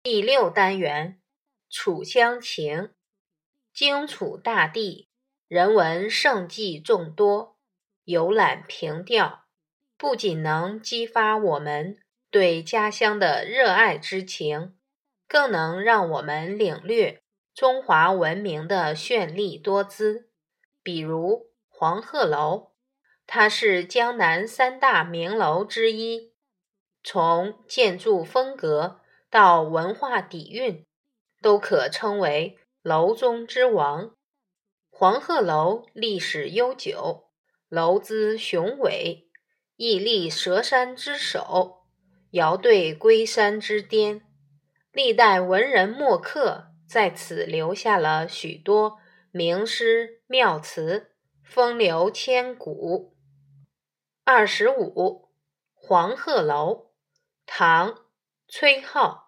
第六单元楚乡情。荆楚大地，人文胜迹众多，游览凭吊，不仅能激发我们对家乡的热爱之情，更能让我们领略中华文明的绚丽多姿。比如黄鹤楼，它是江南三大名楼之一，从建筑风格到文化底蕴，都可称为。楼中之王，黄鹤楼历史悠久，楼姿雄伟，屹立蛇山之首，遥对龟山之巅。历代文人墨客在此留下了许多名诗妙词，风流千古。二十五，黄鹤楼，唐，崔颢。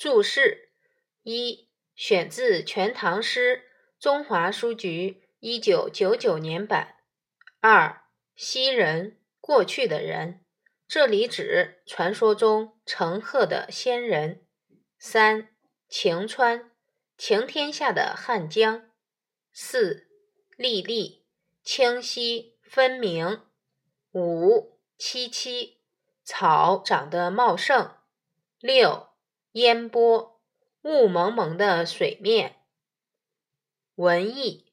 注释一：选自《全唐诗》，中华书局一九九九年版。二：昔人，过去的人，这里指传说中乘鹤的仙人。三：晴川，晴天下的汉江。四：历历，清晰分明。五：萋萋，草长得茂盛。六。烟波，雾蒙蒙的水面。文艺，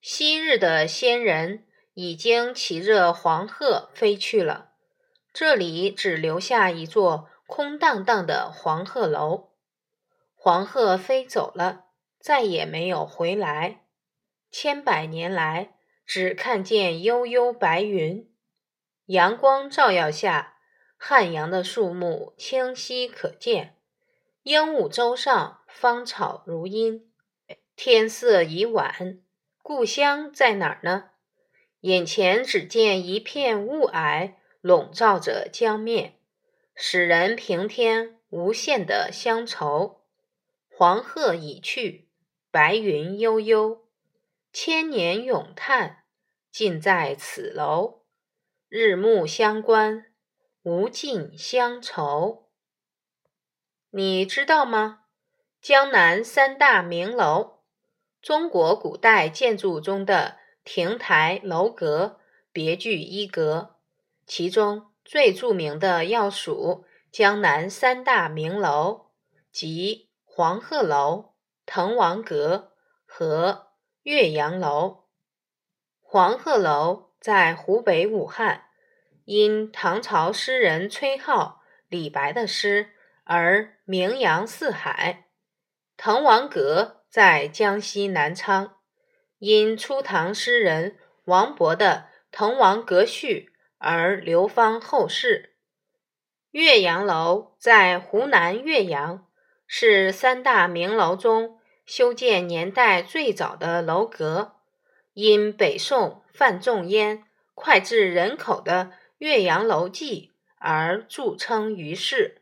昔日的仙人已经骑着黄鹤飞去了，这里只留下一座空荡荡的黄鹤楼。黄鹤飞走了，再也没有回来。千百年来，只看见悠悠白云。阳光照耀下，汉阳的树木清晰可见。鹦鹉洲上芳草如茵，天色已晚，故乡在哪儿呢？眼前只见一片雾霭笼罩着江面，使人平添无限的乡愁。黄鹤已去，白云悠悠，千年咏叹尽在此楼。日暮乡关，无尽乡愁。你知道吗？江南三大名楼，中国古代建筑中的亭台楼阁、别具一格。其中最著名的要数江南三大名楼，即黄鹤楼、滕王阁和岳阳楼。黄鹤楼在湖北武汉，因唐朝诗人崔颢、李白的诗。而名扬四海。滕王阁在江西南昌，因初唐诗人王勃的《滕王阁序》而流芳后世。岳阳楼在湖南岳阳，是三大名楼中修建年代最早的楼阁，因北宋范仲淹脍炙人口的《岳阳楼记》而著称于世。